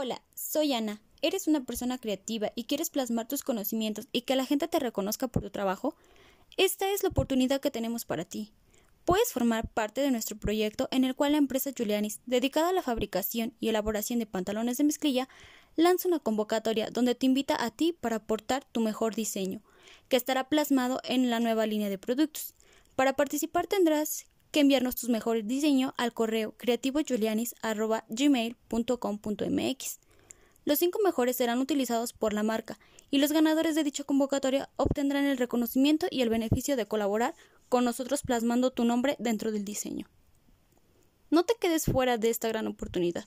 Hola, soy Ana. ¿Eres una persona creativa y quieres plasmar tus conocimientos y que la gente te reconozca por tu trabajo? Esta es la oportunidad que tenemos para ti. Puedes formar parte de nuestro proyecto en el cual la empresa Julianis, dedicada a la fabricación y elaboración de pantalones de mezclilla, lanza una convocatoria donde te invita a ti para aportar tu mejor diseño, que estará plasmado en la nueva línea de productos. Para participar tendrás que enviarnos tus mejores diseños al correo creativojulianis.gmail.com.mx. Los cinco mejores serán utilizados por la marca y los ganadores de dicha convocatoria obtendrán el reconocimiento y el beneficio de colaborar con nosotros plasmando tu nombre dentro del diseño. No te quedes fuera de esta gran oportunidad.